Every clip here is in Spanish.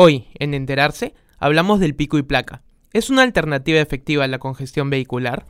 Hoy, en Enterarse, hablamos del pico y placa. ¿Es una alternativa efectiva a la congestión vehicular?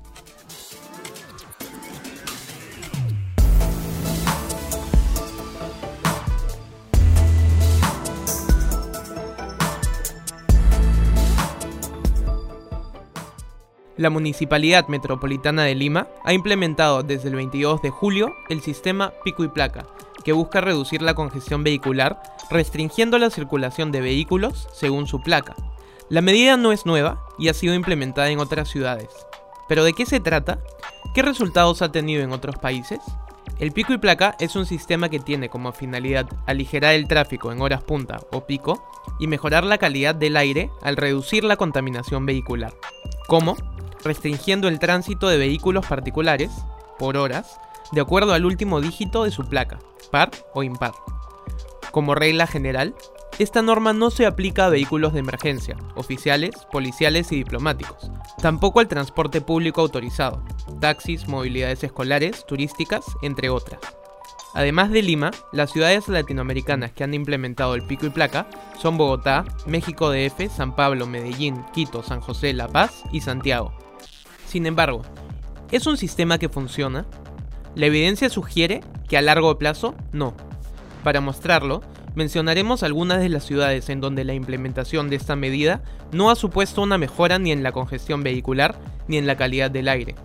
La Municipalidad Metropolitana de Lima ha implementado desde el 22 de julio el sistema pico y placa, que busca reducir la congestión vehicular restringiendo la circulación de vehículos según su placa. La medida no es nueva y ha sido implementada en otras ciudades. ¿Pero de qué se trata? ¿Qué resultados ha tenido en otros países? El pico y placa es un sistema que tiene como finalidad aligerar el tráfico en horas punta o pico y mejorar la calidad del aire al reducir la contaminación vehicular. ¿Cómo? restringiendo el tránsito de vehículos particulares, por horas, de acuerdo al último dígito de su placa, par o impar. Como regla general, esta norma no se aplica a vehículos de emergencia, oficiales, policiales y diplomáticos, tampoco al transporte público autorizado, taxis, movilidades escolares, turísticas, entre otras. Además de Lima, las ciudades latinoamericanas que han implementado el pico y placa son Bogotá, México DF, San Pablo, Medellín, Quito, San José, La Paz y Santiago. Sin embargo, ¿es un sistema que funciona? La evidencia sugiere que a largo plazo no. Para mostrarlo, mencionaremos algunas de las ciudades en donde la implementación de esta medida no ha supuesto una mejora ni en la congestión vehicular ni en la calidad del aire.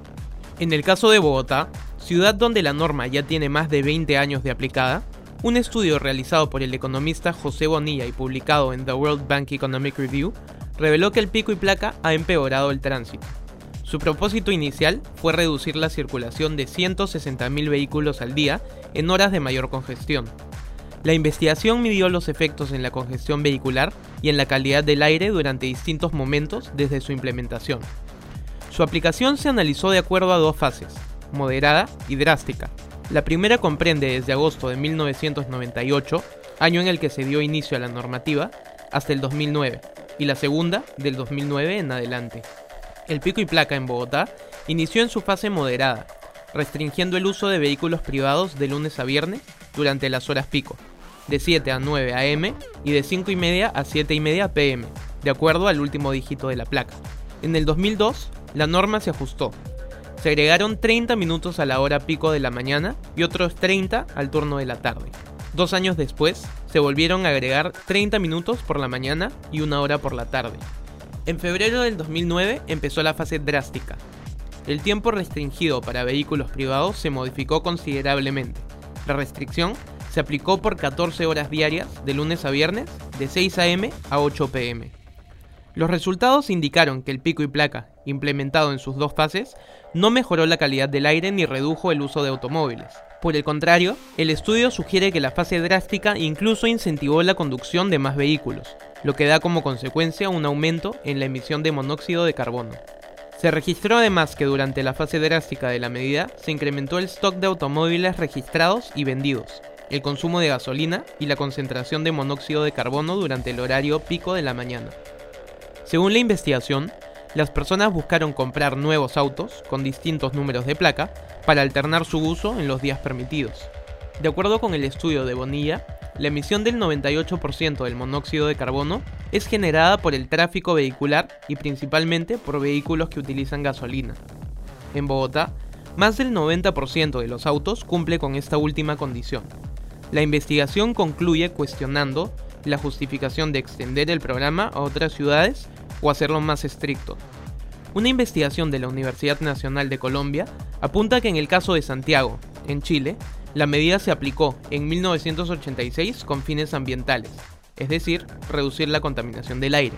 En el caso de Bogotá, ciudad donde la norma ya tiene más de 20 años de aplicada, un estudio realizado por el economista José Bonilla y publicado en The World Bank Economic Review reveló que el pico y placa ha empeorado el tránsito. Su propósito inicial fue reducir la circulación de 160.000 vehículos al día en horas de mayor congestión. La investigación midió los efectos en la congestión vehicular y en la calidad del aire durante distintos momentos desde su implementación. Su aplicación se analizó de acuerdo a dos fases, moderada y drástica. La primera comprende desde agosto de 1998, año en el que se dio inicio a la normativa, hasta el 2009, y la segunda del 2009 en adelante. El pico y placa en Bogotá inició en su fase moderada, restringiendo el uso de vehículos privados de lunes a viernes durante las horas pico, de 7 a 9 am y de 5 y media a 7 y media pm, de acuerdo al último dígito de la placa. En el 2002, la norma se ajustó. Se agregaron 30 minutos a la hora pico de la mañana y otros 30 al turno de la tarde. Dos años después, se volvieron a agregar 30 minutos por la mañana y una hora por la tarde. En febrero del 2009 empezó la fase drástica. El tiempo restringido para vehículos privados se modificó considerablemente. La restricción se aplicó por 14 horas diarias de lunes a viernes de 6 a.m. a 8 p.m. Los resultados indicaron que el pico y placa, implementado en sus dos fases, no mejoró la calidad del aire ni redujo el uso de automóviles. Por el contrario, el estudio sugiere que la fase drástica incluso incentivó la conducción de más vehículos, lo que da como consecuencia un aumento en la emisión de monóxido de carbono. Se registró además que durante la fase drástica de la medida se incrementó el stock de automóviles registrados y vendidos, el consumo de gasolina y la concentración de monóxido de carbono durante el horario pico de la mañana. Según la investigación, las personas buscaron comprar nuevos autos con distintos números de placa para alternar su uso en los días permitidos. De acuerdo con el estudio de Bonilla, la emisión del 98% del monóxido de carbono es generada por el tráfico vehicular y principalmente por vehículos que utilizan gasolina. En Bogotá, más del 90% de los autos cumple con esta última condición. La investigación concluye cuestionando la justificación de extender el programa a otras ciudades o hacerlo más estricto. Una investigación de la Universidad Nacional de Colombia apunta que en el caso de Santiago, en Chile, la medida se aplicó en 1986 con fines ambientales, es decir, reducir la contaminación del aire.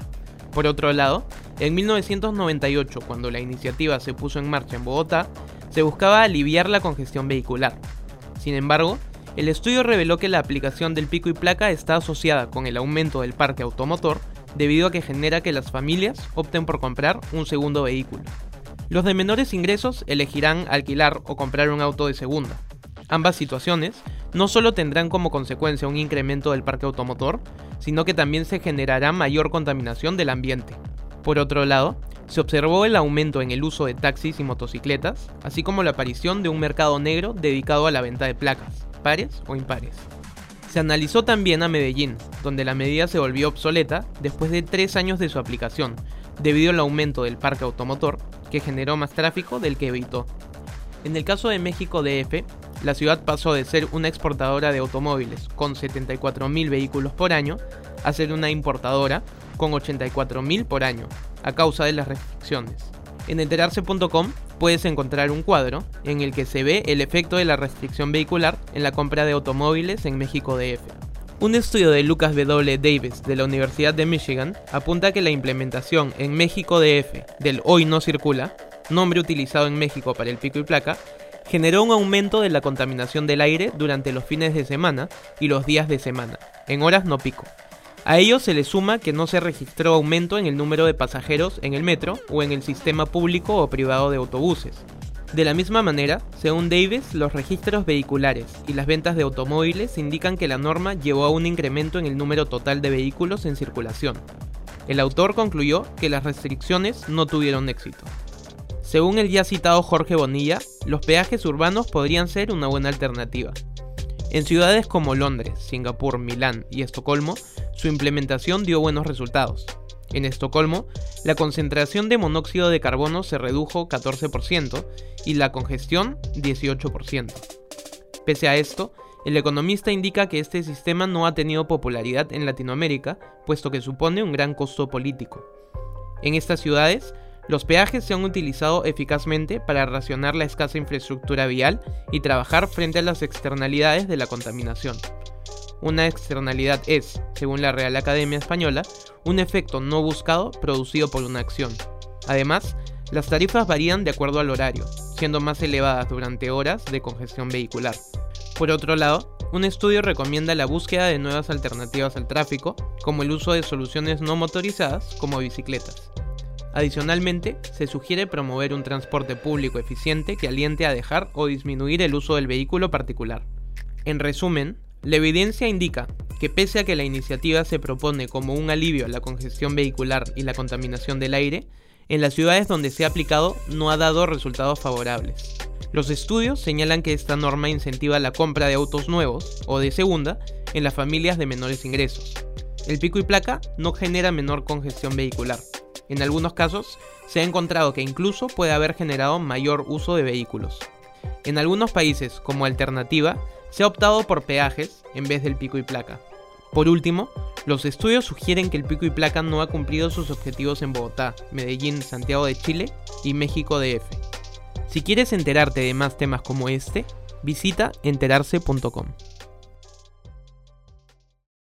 Por otro lado, en 1998, cuando la iniciativa se puso en marcha en Bogotá, se buscaba aliviar la congestión vehicular. Sin embargo, el estudio reveló que la aplicación del pico y placa está asociada con el aumento del parque automotor debido a que genera que las familias opten por comprar un segundo vehículo. Los de menores ingresos elegirán alquilar o comprar un auto de segunda. Ambas situaciones no solo tendrán como consecuencia un incremento del parque automotor, sino que también se generará mayor contaminación del ambiente. Por otro lado, se observó el aumento en el uso de taxis y motocicletas, así como la aparición de un mercado negro dedicado a la venta de placas, pares o impares. Se analizó también a Medellín, donde la medida se volvió obsoleta después de tres años de su aplicación, debido al aumento del parque automotor, que generó más tráfico del que evitó. En el caso de México DF, la ciudad pasó de ser una exportadora de automóviles con 74.000 vehículos por año a ser una importadora con 84.000 por año, a causa de las restricciones. En enterarse.com puedes encontrar un cuadro en el que se ve el efecto de la restricción vehicular en la compra de automóviles en México DF. Un estudio de Lucas W. Davis de la Universidad de Michigan apunta que la implementación en México DF del Hoy no circula, nombre utilizado en México para el pico y placa, generó un aumento de la contaminación del aire durante los fines de semana y los días de semana, en horas no pico. A ello se le suma que no se registró aumento en el número de pasajeros en el metro o en el sistema público o privado de autobuses. De la misma manera, según Davis, los registros vehiculares y las ventas de automóviles indican que la norma llevó a un incremento en el número total de vehículos en circulación. El autor concluyó que las restricciones no tuvieron éxito. Según el ya citado Jorge Bonilla, los peajes urbanos podrían ser una buena alternativa. En ciudades como Londres, Singapur, Milán y Estocolmo, su implementación dio buenos resultados. En Estocolmo, la concentración de monóxido de carbono se redujo 14% y la congestión 18%. Pese a esto, el economista indica que este sistema no ha tenido popularidad en Latinoamérica, puesto que supone un gran costo político. En estas ciudades, los peajes se han utilizado eficazmente para racionar la escasa infraestructura vial y trabajar frente a las externalidades de la contaminación. Una externalidad es, según la Real Academia Española, un efecto no buscado producido por una acción. Además, las tarifas varían de acuerdo al horario, siendo más elevadas durante horas de congestión vehicular. Por otro lado, un estudio recomienda la búsqueda de nuevas alternativas al tráfico, como el uso de soluciones no motorizadas como bicicletas. Adicionalmente, se sugiere promover un transporte público eficiente que aliente a dejar o disminuir el uso del vehículo particular. En resumen, la evidencia indica que pese a que la iniciativa se propone como un alivio a la congestión vehicular y la contaminación del aire, en las ciudades donde se ha aplicado no ha dado resultados favorables. Los estudios señalan que esta norma incentiva la compra de autos nuevos o de segunda en las familias de menores ingresos. El pico y placa no genera menor congestión vehicular, en algunos casos, se ha encontrado que incluso puede haber generado mayor uso de vehículos. En algunos países, como alternativa, se ha optado por peajes en vez del pico y placa. Por último, los estudios sugieren que el pico y placa no ha cumplido sus objetivos en Bogotá, Medellín, Santiago de Chile y México DF. Si quieres enterarte de más temas como este, visita enterarse.com.